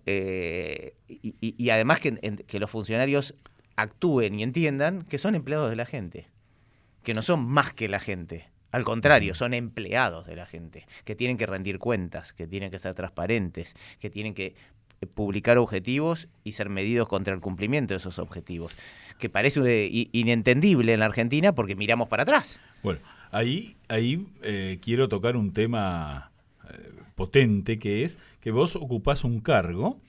Eh, y, y, además que, que los funcionarios actúen y entiendan que son empleados de la gente, que no son más que la gente. Al contrario, son empleados de la gente, que tienen que rendir cuentas, que tienen que ser transparentes, que tienen que eh, publicar objetivos y ser medidos contra el cumplimiento de esos objetivos, que parece eh, inentendible en la Argentina porque miramos para atrás. Bueno, ahí, ahí eh, quiero tocar un tema potente que es que vos ocupás un cargo,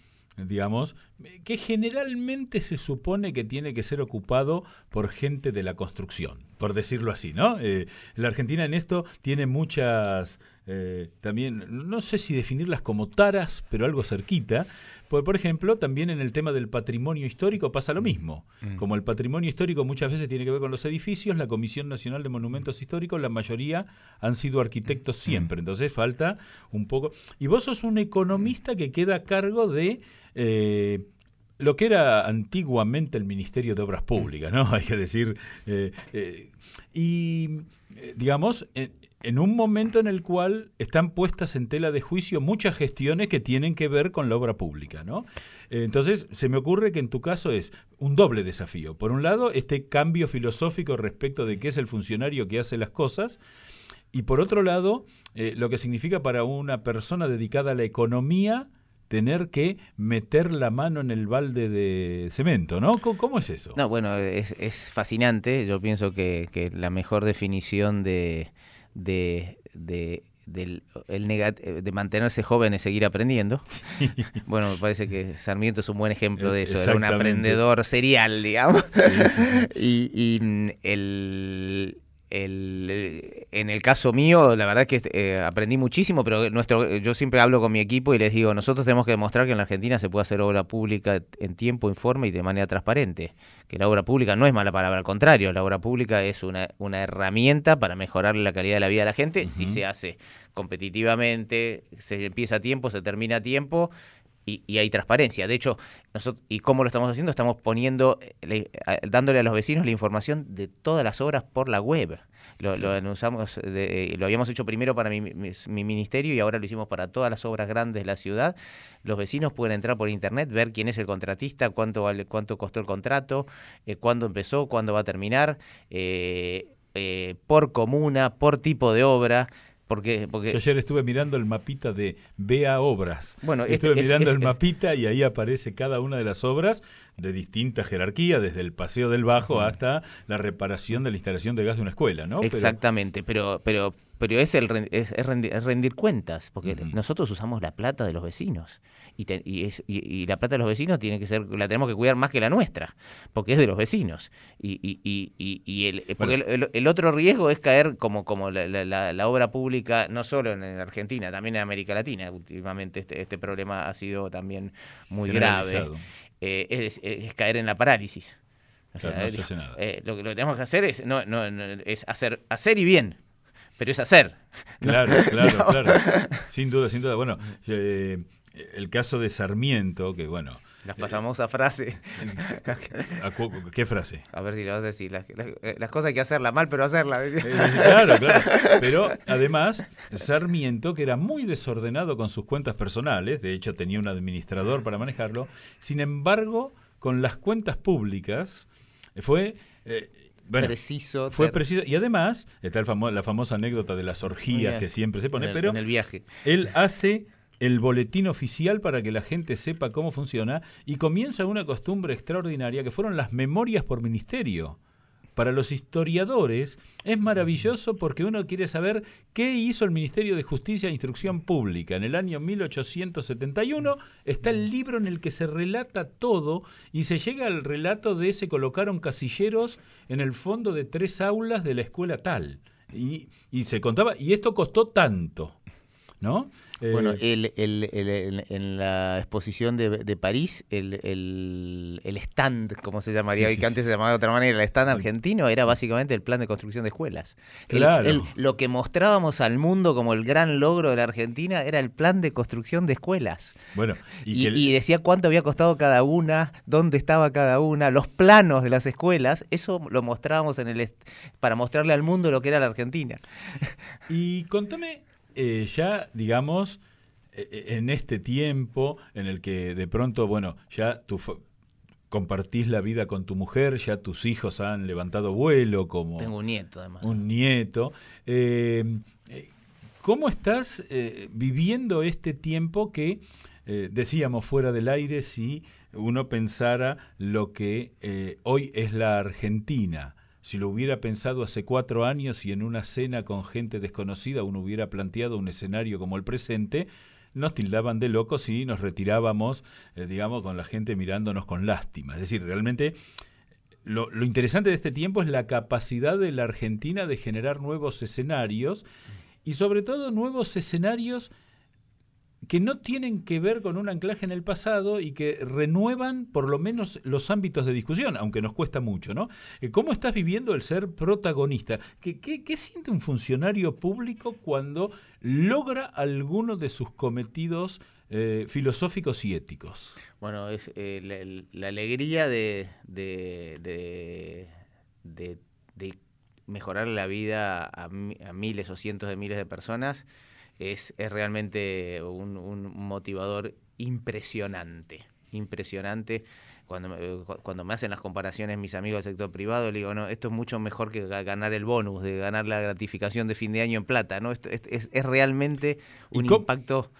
digamos, que generalmente se supone que tiene que ser ocupado por gente de la construcción, por decirlo así, ¿no? Eh, la Argentina en esto tiene muchas, eh, también, no sé si definirlas como taras, pero algo cerquita. Por, por ejemplo, también en el tema del patrimonio histórico pasa lo mismo. Mm. Como el patrimonio histórico muchas veces tiene que ver con los edificios, la Comisión Nacional de Monumentos Históricos, la mayoría han sido arquitectos Mm. siempre. Entonces falta un poco... Y vos sos un economista que queda a cargo de... eh, lo que era antiguamente el Ministerio de Obras Públicas, ¿no? Hay que decir. eh, eh, y, digamos, en, un momento en el cual están puestas en tela de juicio muchas gestiones que tienen que ver con la obra pública, ¿no? Entonces, se me ocurre que en tu caso es un doble desafío. Por un lado, este cambio filosófico respecto de qué es el funcionario que hace las cosas, y por otro lado, lo que significa para una persona dedicada a la economía tener que meter la mano en el balde de cemento, ¿no? ¿Cómo, cómo es eso? No, bueno, es, es fascinante. Yo pienso que, que la mejor definición de, de, de, del- el eh, de mantenerse joven es seguir aprendiendo. Bueno, me parece que Sarmiento es un buen ejemplo de eso. Era un aprendedor serial, digamos. Sí, sí, sí. Y, y, mm, el, el- en el caso mío, la verdad que eh, aprendí muchísimo, pero nuestro, yo siempre hablo con mi equipo y les digo, nosotros tenemos que demostrar que en la Argentina se puede hacer obra pública en tiempo, informe y de manera transparente. Que la obra pública no es mala palabra, al contrario, la obra pública es una, una herramienta para mejorar la calidad de la vida de la gente si se hace competitivamente, se empieza a tiempo, se termina a tiempo y, y hay transparencia. De hecho, nosotros, ¿y cómo lo estamos haciendo? Estamos poniendo, le- dándole a los vecinos la información de todas las obras por la web. Lo, lo anunciamos, de- eh, lo habíamos hecho primero para mi, mi- mi ministerio y ahora lo hicimos para todas las obras grandes de la ciudad. Los vecinos pueden entrar por internet, ver quién es el contratista, cuánto vale, cuánto costó el contrato, eh, cuándo empezó, cuándo va a terminar, eh, eh, por comuna, por tipo de obra. Porque, porque Yo ayer estuve mirando el mapita de Vea Obras. Bueno, este estuve es- mirando es- el mapita y ahí aparece cada una de las obras de distinta jerarquía, desde el paseo del Bajo hasta la reparación de la instalación de gas de una escuela, ¿no? Exactamente, pero, pero, pero es, el, es, es rendi- es rendir, cuentas, porque nosotros usamos la plata de los vecinos. Y, te- y, es- y- y la plata de los vecinos tiene que ser, la tenemos que cuidar más que la nuestra, porque es de los vecinos. Y, y, y, y- y el, porque Bueno. el, el- el otro riesgo es caer como, como la, la- la- obra pública, no solo en Argentina, también en América Latina. Últimamente este, este problema ha sido también muy grave. Eh, es, es caer en la parálisis. O Claro, no eh, lo que lo que tenemos que hacer es, no, no, no, es hacer, hacer y bien, pero es hacer. ¿no? Claro, claro, claro. Sin duda, sin duda. Bueno, eh, el caso de Sarmiento, que bueno, La famosa frase, ¿a cu- ¿qué frase? a ver si lo vas a decir, las, las- eh, las cosas hay que hacerlas mal, pero hacerlas. Eh, claro, claro. Pero además, Sarmiento, que era muy desordenado con sus cuentas personales, de hecho tenía un administrador para manejarlo, sin embargo, con las cuentas públicas, eh, fue... eh, bueno, Preciso. fue ter- preciso. Y además, está famo- la famosa anécdota de las orgías que siempre se pone, en el, pero en el viaje. él hace el boletín oficial para que la gente sepa cómo funciona y comienza una costumbre extraordinaria que fueron las memorias por ministerio. Para los historiadores es maravilloso porque uno quiere saber qué hizo el Ministerio de Justicia e Instrucción Pública. En el año 1871 está el libro en el que se relata todo y se llega al relato de se colocaron casilleros en el fondo de tres aulas de la escuela tal. Y, y se contaba, y esto costó tanto. ¿No? Eh, Bueno, el, el- en la exposición de, de París, el, stand, como se llamaría Sí, hoy, sí, que sí. antes se llamaba de otra manera, el stand argentino, era básicamente el plan de construcción de escuelas. El- Claro. lo que mostrábamos al mundo como el gran logro de la Argentina era el plan de construcción de escuelas. bueno, y, Y, decía cuánto había costado cada una, dónde estaba cada una, los planos de las escuelas, eso lo mostrábamos en el para mostrarle al mundo lo que era la Argentina. y contame, eh, ya, digamos, eh, eh, en este tiempo en el que de pronto, bueno, ya tú compartís la vida con tu mujer, ya tus hijos han levantado vuelo como Tengo un nieto además. un nieto. eh, ¿Cómo estás eh, viviendo este tiempo que eh, decíamos fuera del aire si uno pensara lo que hoy es la Argentina? Si lo hubiera pensado hace cuatro años y en una cena con gente desconocida uno hubiera planteado un escenario como el presente, nos tildaban de locos y nos retirábamos, eh, digamos, con la gente mirándonos con lástima. Es decir, realmente lo, lo, interesante de este tiempo es la capacidad de la Argentina de generar nuevos escenarios y sobre todo nuevos escenarios que no tienen que ver con un anclaje en el pasado y que renuevan por lo menos los ámbitos de discusión, aunque nos cuesta mucho, ¿no? Eh, ¿Cómo estás viviendo el ser protagonista? ¿Qué, siente un funcionario público cuando logra alguno de sus cometidos eh, filosóficos y éticos? Bueno, es eh, la, alegría de, de, de, mejorar la vida a miles o cientos de miles de personas es, es realmente un, un motivador impresionante, impresionante cuando me, cuando me hacen las comparaciones mis amigos del sector privado, le digo, no, esto es mucho mejor que ganar el bonus, de ganar la gratificación de fin de año en plata, ¿no? Esto es, es, realmente un impacto.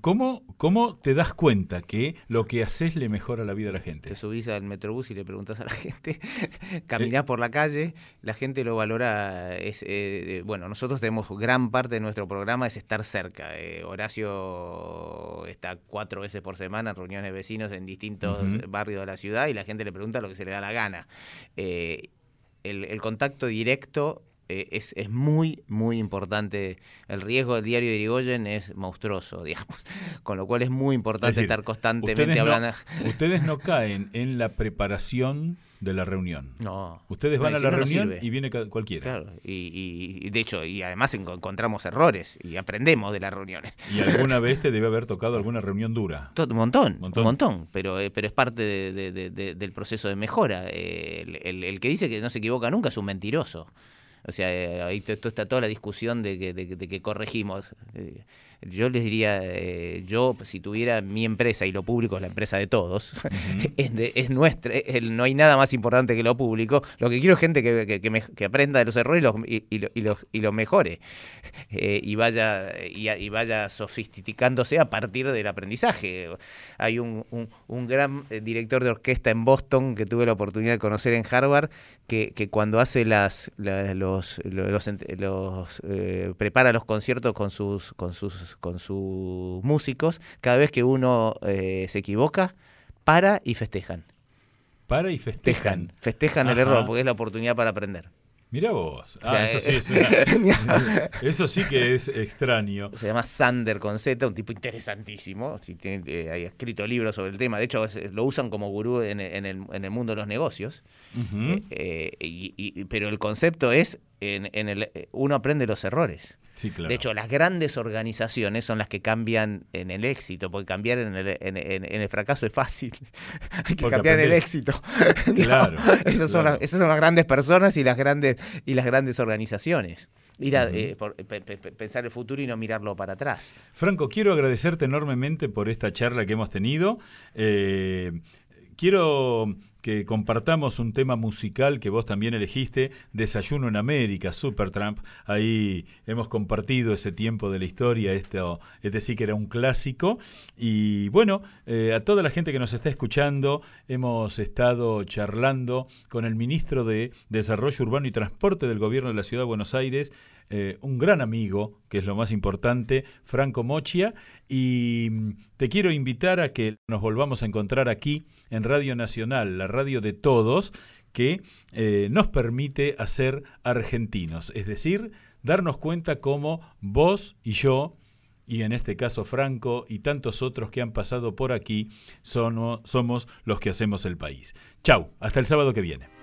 ¿cómo, ¿Cómo te das cuenta que lo que haces le mejora la vida a la gente? Te subís al metrobús y le preguntas a la gente, caminás por la calle, la gente lo valora, es, eh, bueno, nosotros tenemos gran parte de nuestro programa es estar cerca. Eh, Horacio está cuatro veces por semana en reuniones de vecinos en distintos barrios de la ciudad y la gente le pregunta lo que se le da la gana. Eh, el, contacto directo eh, es, es, muy, muy importante. El riesgo del diario de Irigoyen es monstruoso, digamos. Con lo cual es muy importante estar constantemente hablando. ustedes no caen en la preparación de la reunión. No. Ustedes van a la reunión y viene cualquiera. Claro, y, de hecho, y además encontramos errores y aprendemos de las reuniones. ¿Y alguna vez te debe haber tocado alguna reunión dura? un montón, un montón, pero, eh, pero es parte del proceso de mejora. el, que dice que no se equivoca nunca es un mentiroso. O sea, eh, ahí está toda la discusión de que, de, que corregimos. Eh, yo les diría, eh, yo si tuviera mi empresa y lo público es la empresa de todos, es, nuestra, no hay nada más importante que lo público, lo que quiero es gente que, que, aprenda de los errores y, y, y, los, y los mejore eh, y, vaya, y, vaya sofisticándose a partir del aprendizaje. Hay un, un, gran eh, director de orquesta en Boston que tuve la oportunidad de conocer en Harvard, que, que cuando hace las, los, los, los, prepara los conciertos con sus, con sus con sus músicos, cada vez que uno eh, se equivoca, para y festejan. Para y festejan. Festejan, el error, porque es la oportunidad para aprender. Mira vos. Ah, eso, sí eso sí que es extraño. Se llama Sander con Z, un tipo interesantísimo. Si tiene, eh, ha escrito libros sobre el tema. De hecho, lo usan como gurú en, el, en el, mundo de los negocios. Eh, pero el concepto es en, el, eh, uno aprende los errores. De hecho, las grandes organizaciones son las que cambian en el éxito, porque cambiar en el, en, el fracaso es fácil. Hay que cambiar en el éxito. Claro, esas, Son las, esas son las grandes personas y las grandes, y las grandes organizaciones. Ir a eh, pensar el futuro y no mirarlo para atrás. Franco, quiero agradecerte enormemente por esta charla que hemos tenido. Eh, quiero que compartamos un tema musical que vos también elegiste, Desayuno en América, Supertramp. Ahí hemos compartido ese tiempo de la historia, esto, este sí que era un clásico. Y bueno, eh, a toda la gente que nos está escuchando, hemos estado charlando con el ministro de Desarrollo Urbano y Transporte del Gobierno de la Ciudad de Buenos Aires, eh, un gran amigo, que es lo más importante, Franco Mochia, y mm, te quiero invitar a que nos volvamos a encontrar aquí en Radio Nacional, la radio de todos, que eh, nos permite hacer argentinos, es decir, darnos cuenta cómo vos y yo, y en este caso Franco y tantos otros que han pasado por aquí, somos los que hacemos el país. Chau, hasta el sábado que viene.